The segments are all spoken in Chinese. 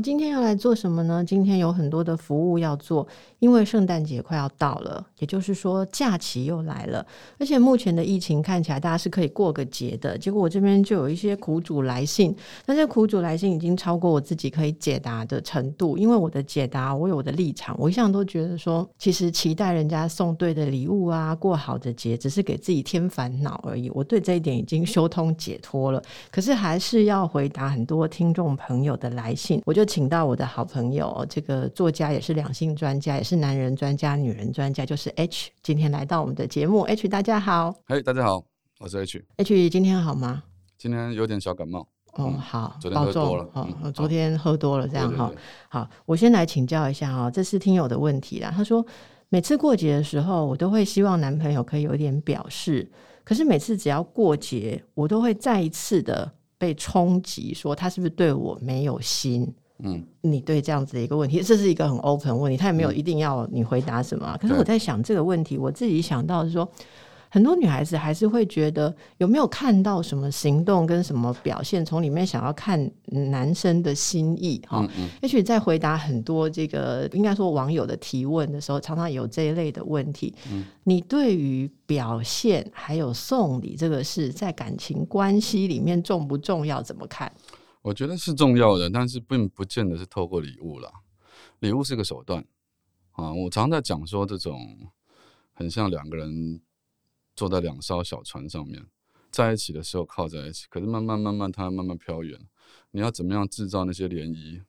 今天要来做什么呢？今天有很多的服务要做，因为圣诞节快要到了，也就是说假期又来了。而且目前的疫情看起来，大家是可以过个节的。结果我这边就有一些苦主来信，但这苦主来信已经超过我自己可以解答的程度。因为我的解答，我有我的立场，我一向都觉得说，其实期待人家送对的礼物啊，过好的节，只是给自己添烦恼而已。我对这一点已经修通解脱了，可是还是要回答很多听众朋友的来信。我就请到我的好朋友，这个作家也是两性专家，也是男人专家、女人专家，就是 H，今天来到我们的节目。H，大家好。嘿，大家好，我是 H。H，今天好吗？今天有点小感冒。哦，好，昨天喝多了。哦，昨天喝多了，这样哈。好，我先来请教一下哈，这是听友的问题啦。他说，每次过节的时候，我都会希望男朋友可以有一点表示，可是每次只要过节，我都会再一次的被冲击，说他是不是对我没有心？嗯，你对这样子的一个问题，这是一个很 open 问题，他也没有一定要你回答什么。嗯、可是我在想这个问题，我自己想到是说，很多女孩子还是会觉得有没有看到什么行动跟什么表现，从里面想要看男生的心意哈。嗯嗯。也许在回答很多这个应该说网友的提问的时候，常常有这一类的问题。嗯。你对于表现还有送礼这个事，在感情关系里面重不重要？怎么看？我觉得是重要的，但是并不见得是透过礼物啦。礼物是个手段啊。我常在讲说，这种很像两个人坐在两艘小船上面，在一起的时候靠在一起，可是慢慢慢慢它慢慢飘远。你要怎么样制造那些涟漪？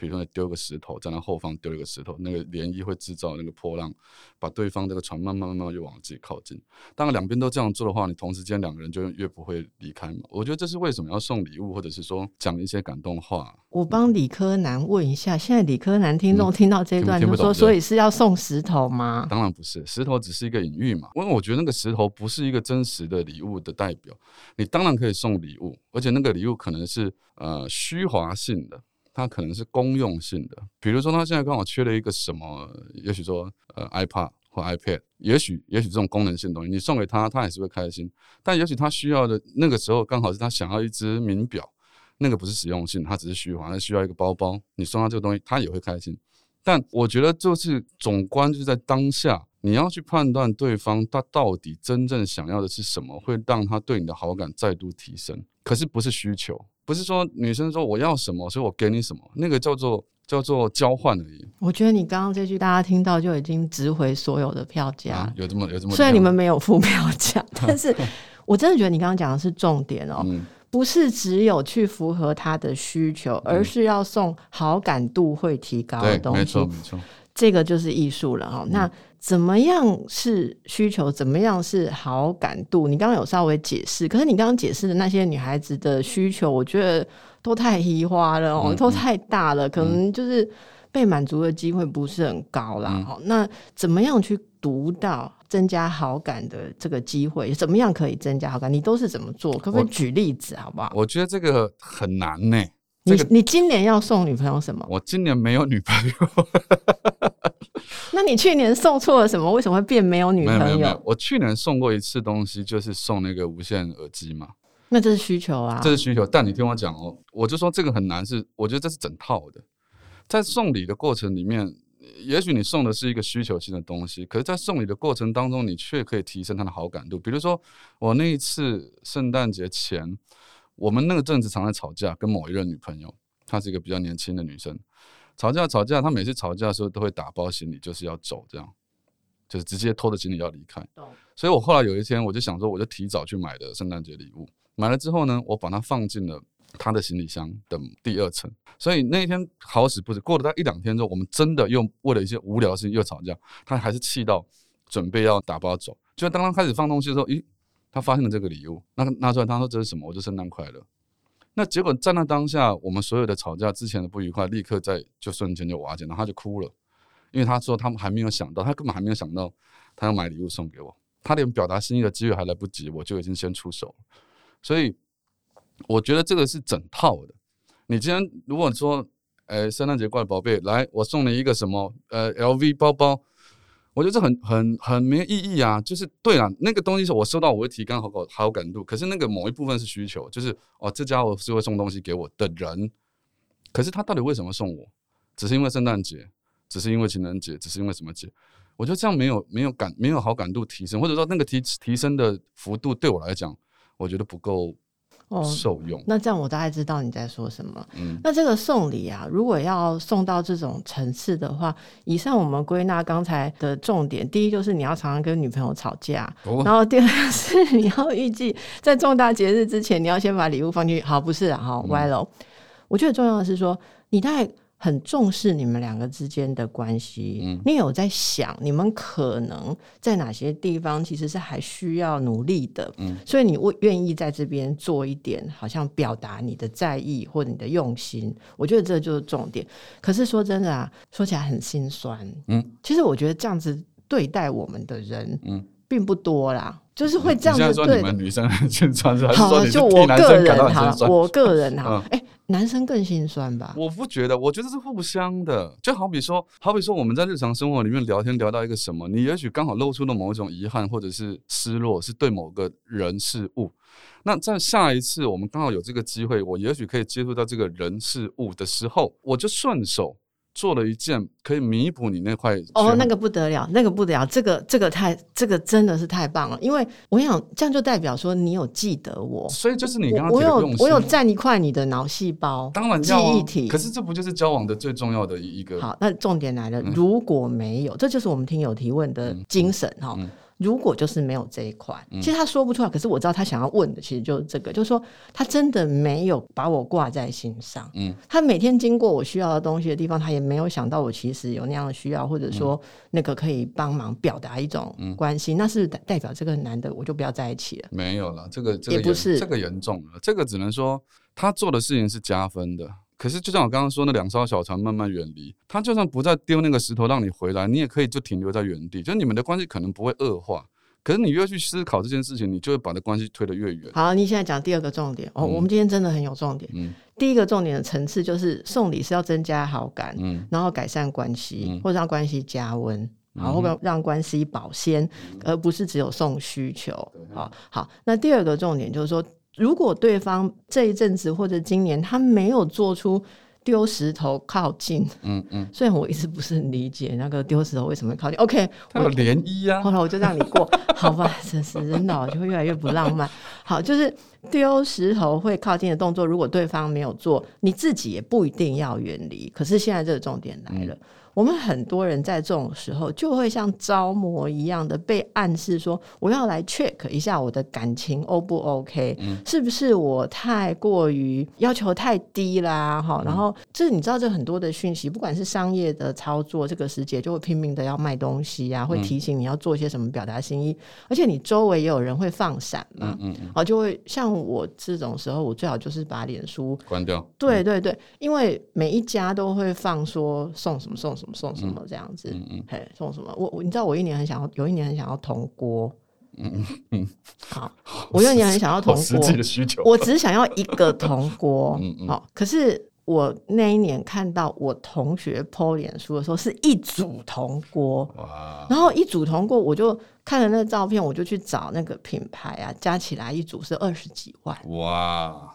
比如说，你丢个石头，在那后方丢一个石头，那个涟漪会制造那个波浪，把对方这个船慢慢慢慢就往自己靠近。当然，两边都这样做的话，你同时间两个人就越不会离开嘛。我觉得这是为什么要送礼物，或者是说讲一些感动话。我帮理科男问一下，现在理科男听众听到这一段就说，所以是要送石头吗？当然不是，石头只是一个隐喻嘛。因为我觉得那个石头不是一个真实的礼物的代表。你当然可以送礼物，而且那个礼物可能是呃虚华性的。它可能是公用性的，比如说他现在刚好缺了一个什么，也许说呃 iPad 或 iPad，也许也许这种功能性的东西，你送给他，他也是会开心。但也许他需要的那个时候刚好是他想要一只名表，那个不是实用性，他只是虚华，他需要一个包包，你送他这个东西，他也会开心。但我觉得就是总观就是在当下，你要去判断对方他到底真正想要的是什么，会让他对你的好感再度提升。可是不是需求。不是说女生说我要什么，所以我给你什么，那个叫做叫做交换而已。我觉得你刚刚这句大家听到就已经值回所有的票价。啊，有这么有这么。虽然你们没有付票价，但是 我真的觉得你刚刚讲的是重点哦，嗯，不是只有去符合他的需求，而是要送好感度会提高的东西。没错没错，这个就是艺术了哈。那。怎么样是需求？怎么样是好感度？你刚刚有稍微解释，可是你刚刚解释的那些女孩子的需求，我觉得都太虚花了哦，都太大了，可能就是被满足的机会不是很高啦。哈、嗯，那怎么样去读到增加好感的这个机会？怎么样可以增加好感？你都是怎么做？可不可以举例子好不好？我觉得这个很难呢、欸。你、这个、你今年要送女朋友什么？我今年没有女朋友。那你去年送错了什么？为什么会变没有女朋友？没有没有，我去年送过一次东西，就是送那个无线耳机嘛。那这是需求啊，这是需求。但你听我讲哦，我就说这个很难，是我觉得这是整套的。在送礼的过程里面，也许你送的是一个需求性的东西，可是，在送礼的过程当中，你却可以提升他的好感度。比如说，我那一次圣诞节前，我们那个阵子常在吵架，跟某一任女朋友，她是一个比较年轻的女生。吵架吵架，她每次吵架的时候都会打包行李，就是要走，这样，就是直接拖着行李要离开。所以我后来有一天，我就想说，我就提早去买的圣诞节礼物。买了之后呢，我把它放进了他的行李箱的第二层。所以那一天好死不死，过了大概一两天之后，我们真的又为了一些无聊的事情又吵架。他还是气到准备要打包走。就当他开始放东西的时候，咦，他发现了这个礼物，那拿出来，他说这是什么？我说圣诞快乐。那结果在那当下，我们所有的吵架之前的不愉快，立刻在就瞬间就瓦解，然后他就哭了，因为他说他们还没有想到，他根本还没有想到他要买礼物送给我，他连表达心意的机会还来不及，我就已经先出手。所以我觉得这个是整套的。你今天如果说，哎，圣诞节过来，宝贝，来，我送你一个什么？呃，LV 包包。我觉得这很很很没意义啊！就是对了，那个东西是我收到，我会提高好感好感度。可是那个某一部分是需求，就是哦，这家伙是会送东西给我的人。可是他到底为什么送我？只是因为圣诞节，只是因为情人节，只是因为什么节？我觉得这样没有没有感没有好感度提升，或者说那个提提升的幅度对我来讲，我觉得不够。哦，受用。那这样我大概知道你在说什么。嗯，那这个送礼啊，如果要送到这种层次的话，以上我们归纳刚才的重点，第一就是你要常常跟女朋友吵架，哦、然后第二是你要预计在重大节日之前，你要先把礼物放进去。好，不是啊，好歪了。嗯、我觉得重要的是说，你大概。很重视你们两个之间的关系，嗯，你有在想你们可能在哪些地方其实是还需要努力的，嗯，所以你愿意在这边做一点，好像表达你的在意或者你的用心，我觉得这就是重点。可是说真的啊，说起来很心酸，嗯，其实我觉得这样子对待我们的人，嗯，并不多啦，就是会这样子对。说你们女生很心酸，是 还是说你是替男生感到很心酸？我个人哈，哎。男生更心酸吧？我不觉得，我觉得是互相的。就好比说，好比说我们在日常生活里面聊天聊到一个什么，你也许刚好露出了某一种遗憾或者是失落，是对某个人事物。那在下一次我们刚好有这个机会，我也许可以接触到这个人事物的时候，我就顺手。做了一件可以弥补你那块哦，那个不得了，那个不得了，这个这个太这个真的是太棒了，因为我想这样就代表说你有记得我，所以就是你刚刚我有我有占一块你的脑细胞，当然记忆体，可是这不就是交往的最重要的一个？好，那重点来了，如果没有，这就是我们听友提问的精神哈。如果就是没有这一块，其实他说不出来，可是我知道他想要问的其实就是这个，就是说他真的没有把我挂在心上。嗯，他每天经过我需要的东西的地方，他也没有想到我其实有那样的需要，或者说那个可以帮忙表达一种关系，那是代表这个男的我就不要在一起了。没有了，这个这个也不是这个严重了，这个只能说他做的事情是加分的。可是，就像我刚刚说，那两艘小船慢慢远离，他就算不再丢那个石头让你回来，你也可以就停留在原地，就你们的关系可能不会恶化。可是你越去思考这件事情，你就会把那关系推得越远。好，你现在讲第二个重点哦，嗯、我们今天真的很有重点。嗯，第一个重点的层次就是送礼是要增加好感，嗯，然后改善关系，嗯、或者让关系加温，然后让让关系保鲜，嗯、而不是只有送需求。好，好，那第二个重点就是说。如果对方这一阵子或者今年他没有做出丢石头靠近，嗯嗯，虽然我一直不是很理解那个丢石头为什么会靠近，OK，他有涟漪啊，后来我就让你过，好吧，真是人脑就会越来越不浪漫。好，就是丢石头会靠近的动作，如果对方没有做，你自己也不一定要远离。可是现在这个重点来了。嗯我们很多人在这种时候就会像招魔一样的被暗示说，我要来 check 一下我的感情 O 不 OK，嗯，是不是我太过于要求太低啦？哈，然后这你知道，这很多的讯息，不管是商业的操作，这个时节就会拼命的要卖东西啊，会提醒你要做些什么表达心意，而且你周围也有人会放闪嘛，嗯嗯，好，就会像我这种时候，我最好就是把脸书关掉，对对对，因为每一家都会放说送什么送什么。送什么这样子？嗯嗯，嘿，送什么？我我你知道，我一年很想要，有一年很想要铜锅。嗯嗯嗯，好，我有一年很想要铜锅。实际的需求，我只想要一个铜锅。嗯嗯，好，可是我那一年看到我同学 po 脸书的时候，是一组铜锅。哇！然后一组铜锅，我就看了那个照片，我就去找那个品牌啊，加起来一组是二十几万。哇！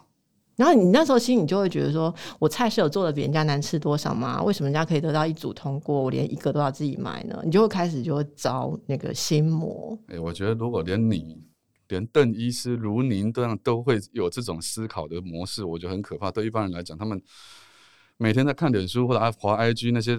然后你那时候心里就会觉得说，我菜是有做的比人家难吃多少吗？为什么人家可以得到一组通过，我连一个都要自己买呢？你就会开始就会着那个心魔。哎、我觉得如果连你，连邓医师如您这样都会有这种思考的模式，我觉得很可怕。对一般人来讲，他们。每天在看脸书或者滑 IG 那些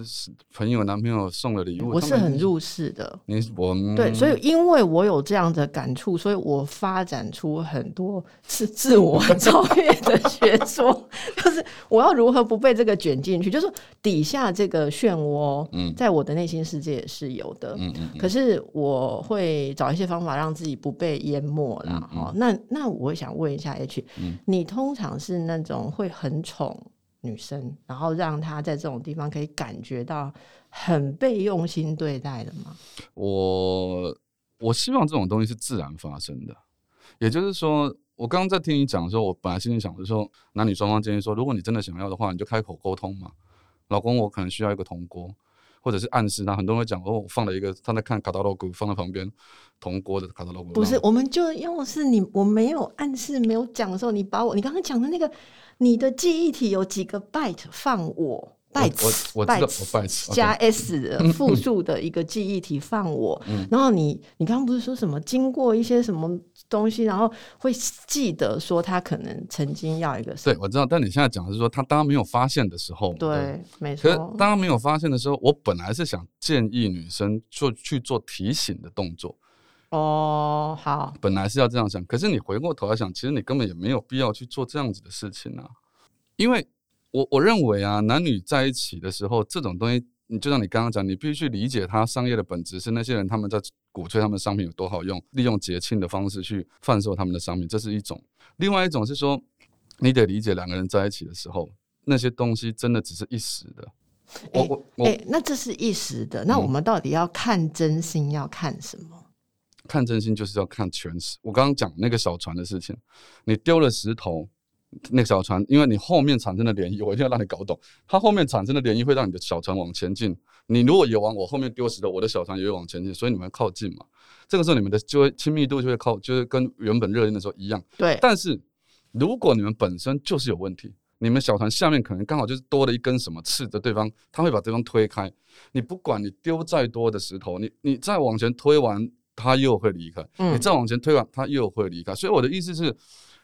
朋友男朋友送的礼物，我是很入世的。你我对，所以因为我有这样的感触，所以我发展出很多是自我 超越的学说，就是我要如何不被这个卷进去，就是底下这个漩涡，嗯，在我的内心世界也是有的，嗯嗯，可是我会找一些方法让自己不被淹没啦。哈。那那我想问一下 H，你通常是那种会很宠女生，然后让她在这种地方可以感觉到很被用心对待的吗？我我希望这种东西是自然发生的，也就是说，我刚刚在听你讲的时候，我本来心里想的是说，男女双方建议说，如果你真的想要的话，你就开口沟通嘛。老公，我可能需要一个铜锅，或者是暗示他。很多人会讲哦，我放了一个他在看卡达罗古，放在旁边铜锅的卡达罗古。不是，我们就用是你我没有暗示没有讲的时候，你把我你刚刚讲的那个你的记忆体有几个 byte 放我。bytes bytes 加 s 复数的一个记忆体放我，然后你你刚刚不是说什么经过一些什么东西，然后会记得说他可能曾经要一个对，我知道，但你现在讲的是说他当没有发现的时候，对，没错。可是当没有发现的时候，我本来是想建议女生做去做提醒的动作。哦，好，本来是要这样想，可是你回过头来想，其实你根本也没有必要去做这样子的事情啊，因为。我我认为啊，男女在一起的时候，这种东西，你就像你刚刚讲，你必须去理解它商业的本质是那些人他们在鼓吹他们的商品有多好用，利用节庆的方式去贩售他们的商品，这是一种；另外一种是说，你得理解两个人在一起的时候，那些东西真的只是一时的。我我我、欸欸，那这是一时的，那我们到底要看真心要看什么？嗯、看真心就是要看全时。我刚刚讲那个小船的事情，你丢了石头。那个小船，因为你后面产生的涟漪，我一定要让你搞懂。它后面产生的涟漪会让你的小船往前进。你如果也往我后面丢石头，我的小船也会往前进，所以你们靠近嘛。这个时候你们的就会亲密度就会靠，就是跟原本热恋的时候一样。对。但是如果你们本身就是有问题，你们小船下面可能刚好就是多了一根什么刺着对方，他会把对方推开。你不管你丢再多的石头，你你再往前推完，他又会离开。嗯。你再往前推完，他又会离开。所以我的意思是。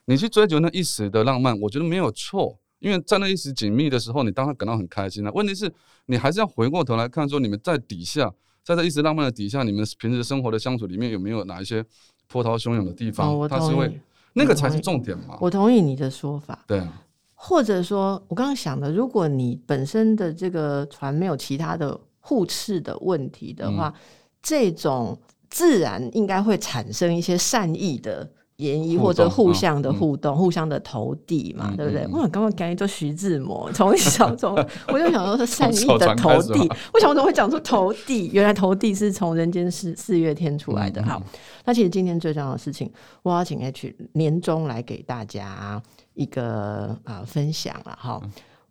你去追求那一时的浪漫，我觉得没有错，因为在那一时紧密的时候，你当然感到很开心了。问题是，你还是要回过头来看，说你们在底下，在这一时浪漫的底下，你们平时生活的相处里面有没有哪一些波涛汹涌的地方？哦、它是会那个才是重点嘛。我同意你的说法。对啊。或者说，我刚刚想的，如果你本身的这个船没有其他的互斥的问题的话，嗯、这种自然应该会产生一些善意的。联谊或者互相的互动，互相的投递嘛，对不对？我刚刚赶紧做徐志摩，从小从 我就想说是善意的投递，为什么我怎么会讲出投递？原来投递是从人间四四月天出来的。好，那其实今天最重要的事情，我要请 H 年终来给大家一个啊分享了哈。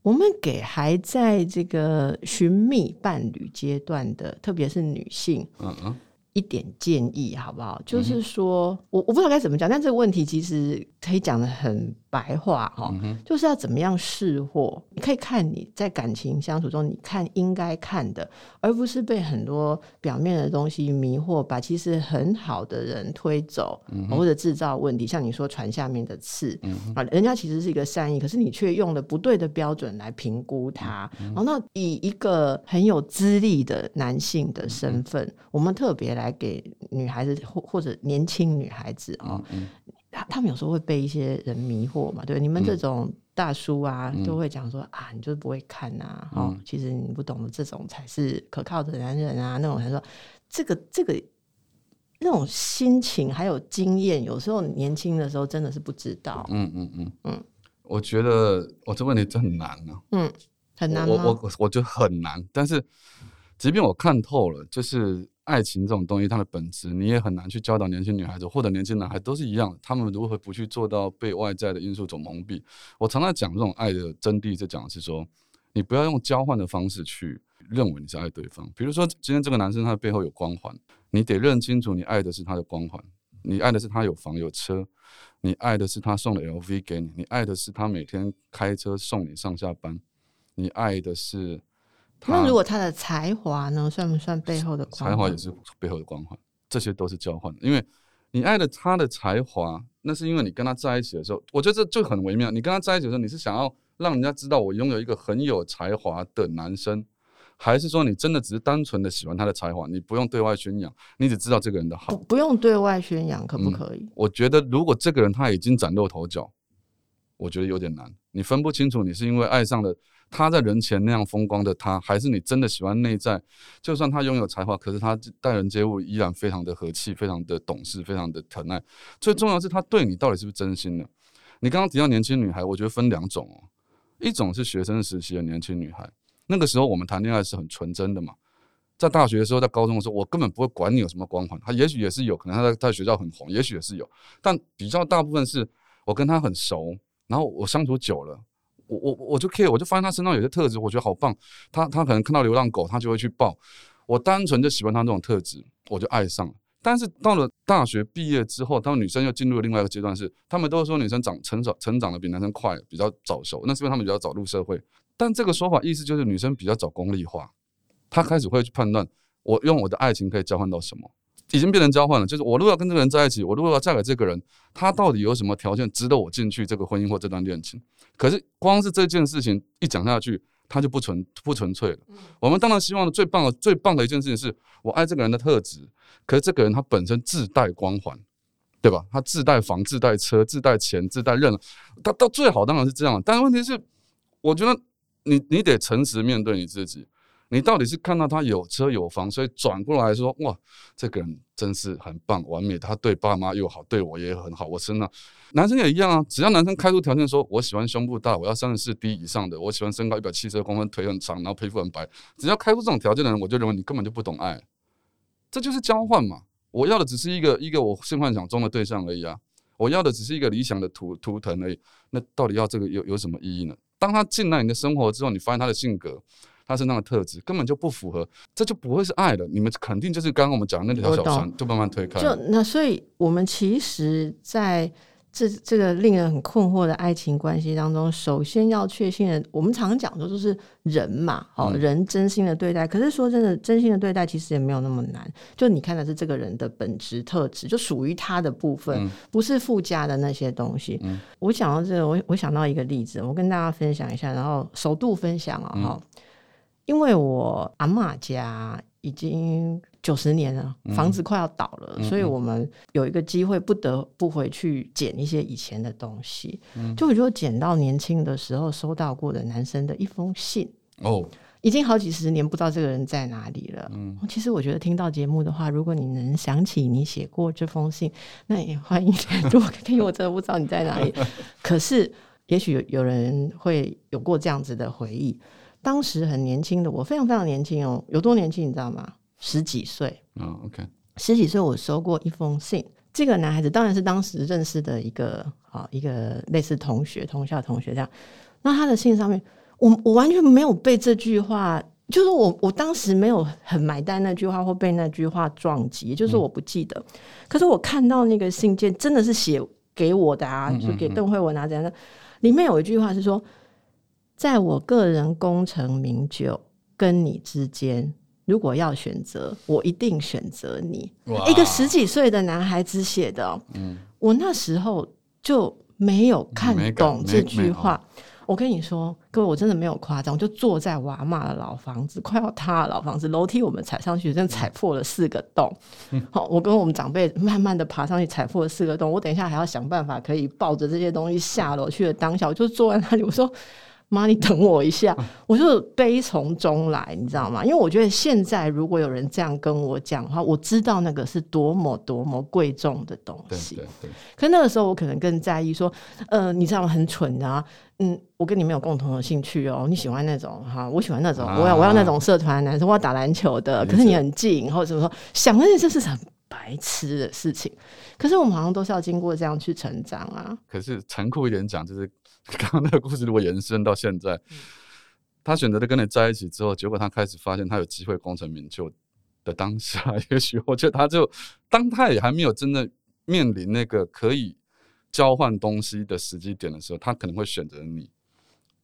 我们给还在这个寻觅伴侣阶段的，特别是女性，嗯嗯。一点建议好不好？就是说，我我不知道该怎么讲，但这个问题其实可以讲的很白话哈，嗯、就是要怎么样识货。你可以看你在感情相处中，你看应该看的，而不是被很多表面的东西迷惑，把其实很好的人推走，嗯、或者制造问题。像你说船下面的刺，啊，人家其实是一个善意，可是你却用了不对的标准来评估他。然后，那以一个很有资历的男性的身份，嗯、我们特别来。来给女孩子或或者年轻女孩子啊，他他们有时候会被一些人迷惑嘛，对，你们这种大叔啊，都会讲说啊，你就是不会看呐，哦，其实你不懂的这种才是可靠的男人啊，那种他说这个这个那种心情还有经验，有时候年轻的时候真的是不知道，嗯嗯嗯。嗯，我觉得我这问题真很难啊，嗯，很难，我我我觉得很难，但是即便我看透了，就是。爱情这种东西，它的本质你也很难去教导年轻女孩子或者年轻男孩都是一样，他们如何不去做到被外在的因素所蒙蔽？我常常讲这种爱的真谛，就讲的是说，你不要用交换的方式去认为你是爱对方。比如说，今天这个男生他的背后有光环，你得认清楚，你爱的是他的光环，你爱的是他有房有车，你爱的是他送了 LV 给你，你爱的是他每天开车送你上下班，你爱的是。那如果他的才华呢，算不算背后的光环？才华也是背后的光环，这些都是交换的。因为你爱了他的才华，那是因为你跟他在一起的时候，我觉得这就很微妙。你跟他在一起的时候，你是想要让人家知道我拥有一个很有才华的男生，还是说你真的只是单纯的喜欢他的才华？你不用对外宣扬，你只知道这个人的好。不，不用对外宣扬，可不可以？嗯，我觉得如果这个人他已经崭露头角，我觉得有点难。你分不清楚，你是因为爱上了。他在人前那样风光的他，还是你真的喜欢内在？就算他拥有才华，可是他待人接物依然非常的和气，非常的懂事，非常的疼爱。最重要是他对你到底是不是真心的？你刚刚提到年轻女孩，我觉得分两种哦。一种是学生时期的年轻女孩，那个时候我们谈恋爱是很纯真的嘛。在大学的时候，在高中的时候，我根本不会管你有什么光环，他也许也是有可能他在在学校很红，也许也是有，但比较大部分是我跟他很熟，然后我相处久了，我我我就 care，我就发现他身上有些特质，我觉得好棒。他他可能看到流浪狗，他就会去抱。我单纯就喜欢他这种特质，我就爱上了。但是到了大学毕业之后，他们女生又进入了另外一个阶段是，是他们都说女生长成长成长的比男生快，比较早熟，那是因为他们比较早入社会。但这个说法意思就是女生比较早功利化。她开始会去判断，我用我的爱情可以交换到什么，已经变成交换了。就是我如果要跟这个人在一起，我如果要嫁给这个人，他到底有什么条件值得我进去这个婚姻或这段恋情？可是光是这件事情一讲下去，他就不纯不纯粹了。我们当然希望的最棒的最棒的一件事情是我爱这个人的特质，可是这个人他本身自带光环，对吧？他自带房、自带车、自带钱、自带任，他到最好当然是这样。但是问题是，我觉得你你得诚实面对你自己。你到底是看到他有车有房，所以转过来说哇，这个人真是很棒，完美。他对爸妈又好，对我也很好。我真的，男生也一样啊。只要男生开出条件说，我喜欢胸部大，我要三十四 D 以上的，我喜欢身高一百七十公分，腿很长，然后皮肤很白。只要开出这种条件的人，我就认为你根本就不懂爱。这就是交换嘛。我要的只是一个一个我性幻想中的对象而已啊。我要的只是一个理想的图图腾而已。那到底要这个有有什么意义呢？当他进来你的生活之后，你发现他的性格。他身上的特质根本就不符合，这就不会是爱了。你们肯定就是刚刚我们讲的那条小船，就慢慢推开。就那，所以我们其实在这这个令人很困惑的爱情关系当中，首先要确信的，我们常常讲说就是人嘛，哦，人真心的对待。可是说真的，真心的对待其实也没有那么难。就你看的是这个人的本质特质，就属于他的部分，不是附加的那些东西。我想到这个，我我想到一个例子，我跟大家分享一下，然后首度分享啊，哈。因为我阿妈家已经九十年了，房子快要倒了，嗯、所以我们有一个机会不得不回去捡一些以前的东西。嗯、就我就捡到年轻的时候收到过的男生的一封信哦，已经好几十年不知道这个人在哪里了。嗯，其实我觉得听到节目的话，如果你能想起你写过这封信，那也欢迎。如果因为我真的不知道你在哪里，可是也许有有人会有过这样子的回忆。当时很年轻的我，非常非常年轻哦，有多年轻你知道吗？十几岁。嗯、oh，OK，十几岁我收过一封信，这个男孩子当然是当时认识的一个啊，一个类似同学、同校同学这样。那他的信上面，我我完全没有被这句话，就是我我当时没有很买单那句话或被那句话撞击，就是我不记得。嗯、可是我看到那个信件真的是写给我的啊，就给邓惠文啊这样的，里面有一句话是说。在我个人功成名就跟你之间，如果要选择，我一定选择你。一个十几岁的男孩子写的，喔，嗯，我那时候就没有看懂这句话。我跟你说，各位，我真的没有夸张，我就坐在我阿嬷的老房子，快要塌的老房子，楼梯我们踩上去，真的踩破了四个洞。好，我跟我们长辈慢慢的爬上去，踩破了四个洞。我等一下还要想办法可以抱着这些东西下楼去的当下，我就坐在那里，我说。妈，你等我一下，我就悲从中来，你知道吗？因为我觉得现在如果有人这样跟我讲的话，我知道那个是多么多么贵重的东西。对对对。可那个时候我可能更在意说，呃，你知道吗？很蠢啊，嗯，我跟你没有共同的兴趣哦。你喜欢那种哈，我喜欢那种，我要我要那种社团男生，我要打篮球的。可是你很近，或者怎么说，想那些这是很白痴的事情。可是我们好像都是要经过这样去成长啊。可是残酷一点讲，就是。刚刚那个故事如果延伸到现在，嗯、他选择的跟你在一起之后，结果他开始发现他有机会功成名就的当下，也许我觉得他就当他也还没有真的面临那个可以交换东西的时机点的时候，他可能会选择你。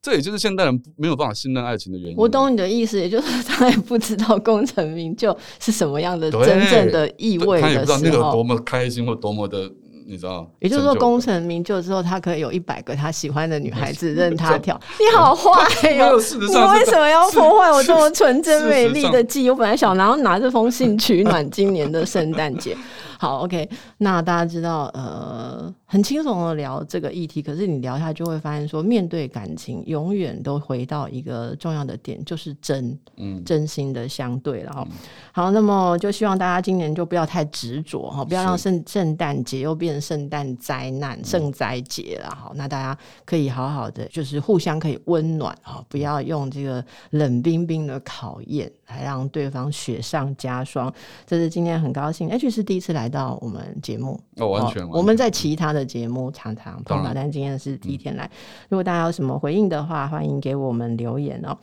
这也就是现代人没有办法信任爱情的原因。我懂你的意思，也就是他也不知道功成名就是什么样的真正的意味，他也不知道那个多么开心或多么的。你知道，也就是说，功成名就之后，他可以有一百个他喜欢的女孩子任他挑。你好坏哟！你为什么要破坏我这么纯真美丽的记忆？我本来想然后拿这封信取暖今年的圣诞节。好，OK，那大家知道，呃，很轻松的聊这个议题，可是你聊下就会发现说，面对感情，永远都回到一个重要的点，就是真，嗯，真心的相对了哈。嗯、好，那么就希望大家今年就不要太执着哈，不要让圣圣诞节又变成圣诞灾难、圣灾节了哈。那大家可以好好的，就是互相可以温暖哈，不要用这个冷冰冰的考验来让对方雪上加霜。这是今天很高兴，H 是第一次来到我们节目，哦，完全，完全，我们在其他的节目常常碰到，但今天是第一天来。嗯、如果大家有什么回应的话，欢迎给我们留言哦。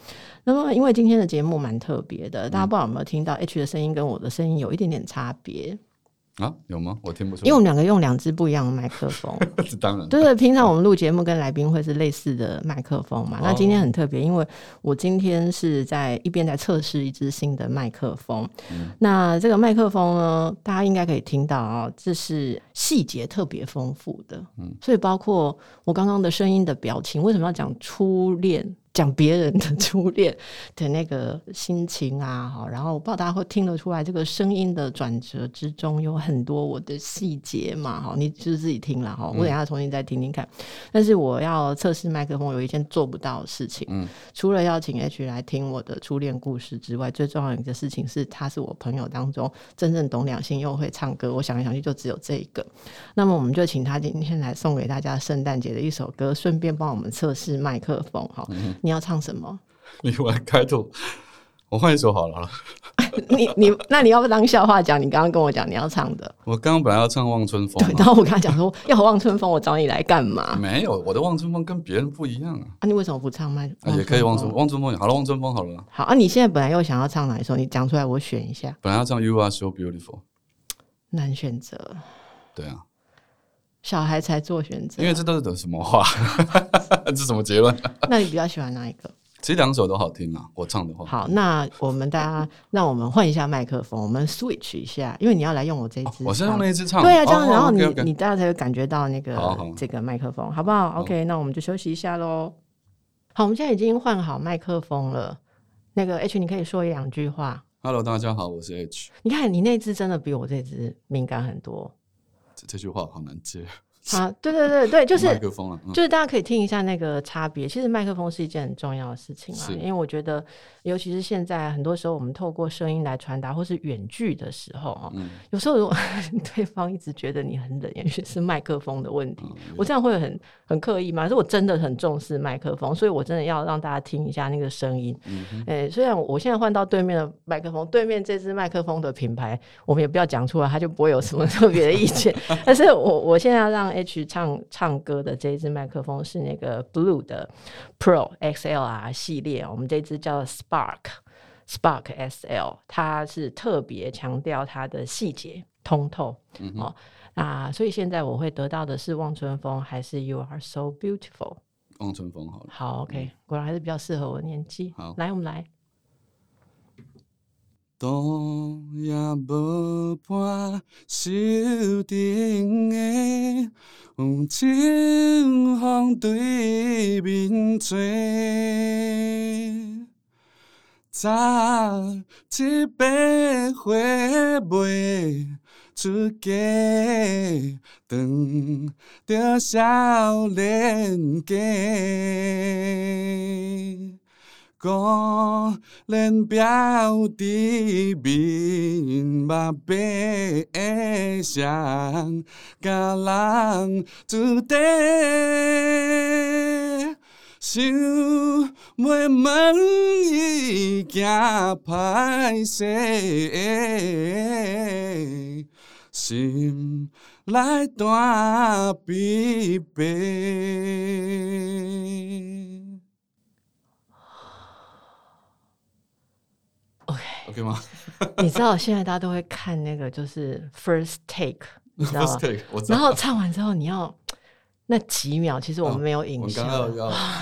那么，因为今天的节目蛮特别的，大家不知道有没有听到 H 的声音跟我的声音有一点点差别。啊，有吗？我听不出。因为我们两个用两支不一样的麦克风，是当然。对对，平常我们录节目跟来宾会是类似的麦克风嘛。哦、那今天很特别，因为我今天是在一边在测试一支新的麦克风。嗯、那这个麦克风呢，大家应该可以听到啊、哦，这是细节特别丰富的。嗯，所以包括我刚刚的声音的表情，为什么要讲初恋？讲别人的初恋的那个心情啊，哈，然后我不知道大家会听得出来，这个声音的转折之中有很多我的细节嘛，哈，你就是自己听了哈，我等下重新再听听看。嗯、但是我要测试麦克风，有一件做不到的事情，嗯，除了要请 H 来听我的初恋故事之外，最重要的一个事情是，他是我朋友当中真正懂两性又会唱歌。我想来想去，就只有这一个。那么我们就请他今天来送给大家圣诞节的一首歌，顺便帮我们测试麦克风，哈。嗯你要唱什么？你玩开头，我换一首好了。你你那你要不当笑话讲？你刚刚跟我讲你要唱的。我刚刚本来要唱《望春风》，对，然后我跟他讲说 要《望春风》，我找你来干嘛？没有，我的《望春风》跟别人不一样啊。啊，你为什么不唱麦？也可以《望春望春风》好了，《望春风》好了。好啊，你现在本来又想要唱哪一首？你讲出来，我选一下。本来要唱《You Are So Beautiful》，难选择。对啊。小孩才做选择，因为这都是等什么话？这什么结论？那你比较喜欢哪一个？其实两首都好听啊，我唱的话。好，那我们大家，那我们换一下麦克风，我们 switch 一下，因为你要来用我这一支，我是用那一支唱。对啊，这样，然后你你大家才会感觉到那个这个麦克风，好不好？OK，那我们就休息一下喽。好，我们现在已经换好麦克风了。那个 H，你可以说一两句话。Hello，大家好，我是 H。你看，你那支真的比我这支敏感很多。这句话好难接。好，对对对对，就是麦克风就是大家可以听一下那个差别。其实麦克风是一件很重要的事情啊，因为我觉得，尤其是现在很多时候我们透过声音来传达，或是远距的时候啊，有时候如果 对方一直觉得你很冷，也许是麦克风的问题。我这样会很很刻意吗？可是我真的很重视麦克风，所以我真的要让大家听一下那个声音。哎，虽然我现在换到对面的麦克风，对面这支麦克风的品牌，我们也不要讲出来，他就不会有什么特别的意见。但是我我现在要让。H 唱唱歌的这一支麦克风是那个 Blue 的 Pro XLR 系列，我们这支叫 Spark Spark SL，它是特别强调它的细节通透、嗯、哦啊，所以现在我会得到的是望春风还是 You Are So Beautiful？望春风好了，好 OK，、嗯、果然还是比较适合我的年纪。好，来我们来。冬夜无伴，手顶的有清风对面吹，早一杯花卖出价，当着少年家。孤恋标的面目白相，甲人子弟想袂问伊惊歹势，心内带悲悲。OK 吗？你知道现在大家都会看那个就是 first take，你知道吗？然后唱完之后你要 那几秒，其实我们没有影像，啊，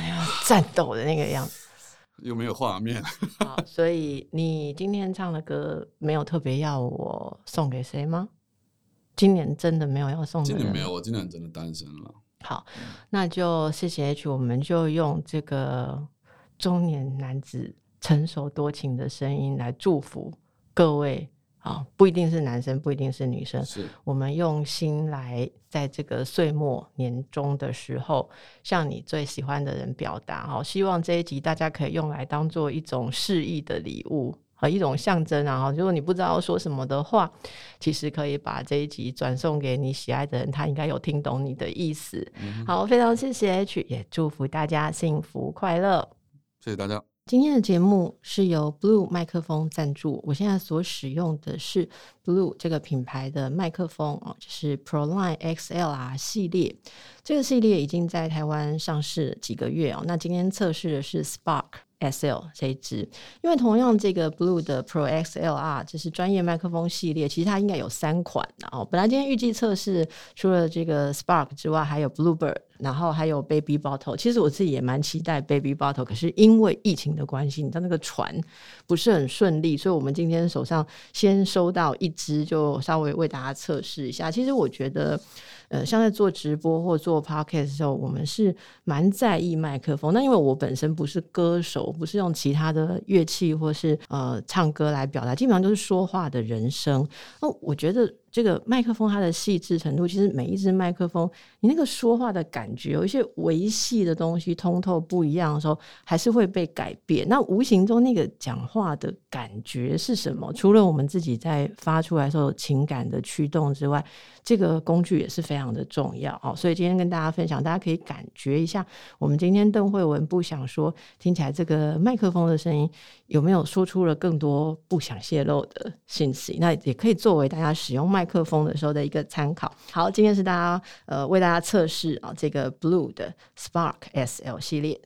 要战斗的那个样子，又没有画面。好，所以你今天唱的歌没有特别要我送给谁吗？今年真的没有要送的。今年没有，我今年真的单身了。好，那就谢谢 H，我们就用这个中年男子。成熟多情的声音来祝福各位啊，不一定是男生，不一定是女生，是我们用心来在这个岁末年终的时候，向你最喜欢的人表达。好，希望这一集大家可以用来当做一种示意的礼物和一种象征。然后，如果你不知道说什么的话，其实可以把这一集转送给你喜爱的人，他应该有听懂你的意思。嗯、好，非常谢谢 H，也祝福大家幸福快乐。谢谢大家。今天的节目是由 Blue 麦克风赞助。我现在所使用的是 Blue 这个品牌的麦克风哦，就是 ProLine XLR 系列。这个系列已经在台湾上市几个月哦。那今天测试的是 Spark。SL 这一支，因为同样这个 Blue 的 Pro XLR 就是专业麦克风系列，其实它应该有三款。然后本来今天预计测试除了这个 Spark 之外，还有 Bluebird，然后还有 Baby Bottle。其实我自己也蛮期待 Baby Bottle，可是因为疫情的关系，你知道那个船不是很顺利，所以我们今天手上先收到一支，就稍微为大家测试一下。其实我觉得。呃，像在做直播或做 podcast 的时候，我们是蛮在意麦克风。那因为我本身不是歌手，不是用其他的乐器或是呃唱歌来表达，基本上都是说话的人声。那我觉得。这个麦克风它的细致程度，其实每一支麦克风，你那个说话的感觉，有一些微细的东西通透不一样的时候，还是会被改变。那无形中那个讲话的感觉是什么？除了我们自己在发出来的时候情感的驱动之外，这个工具也是非常的重要哦。所以今天跟大家分享，大家可以感觉一下，我们今天邓惠文不想说，听起来这个麦克风的声音有没有说出了更多不想泄露的信息？那也可以作为大家使用麦。麦克风的时候的一个参考。好，今天是大家呃为大家测试啊这个 Blue 的 Spark SL 系列。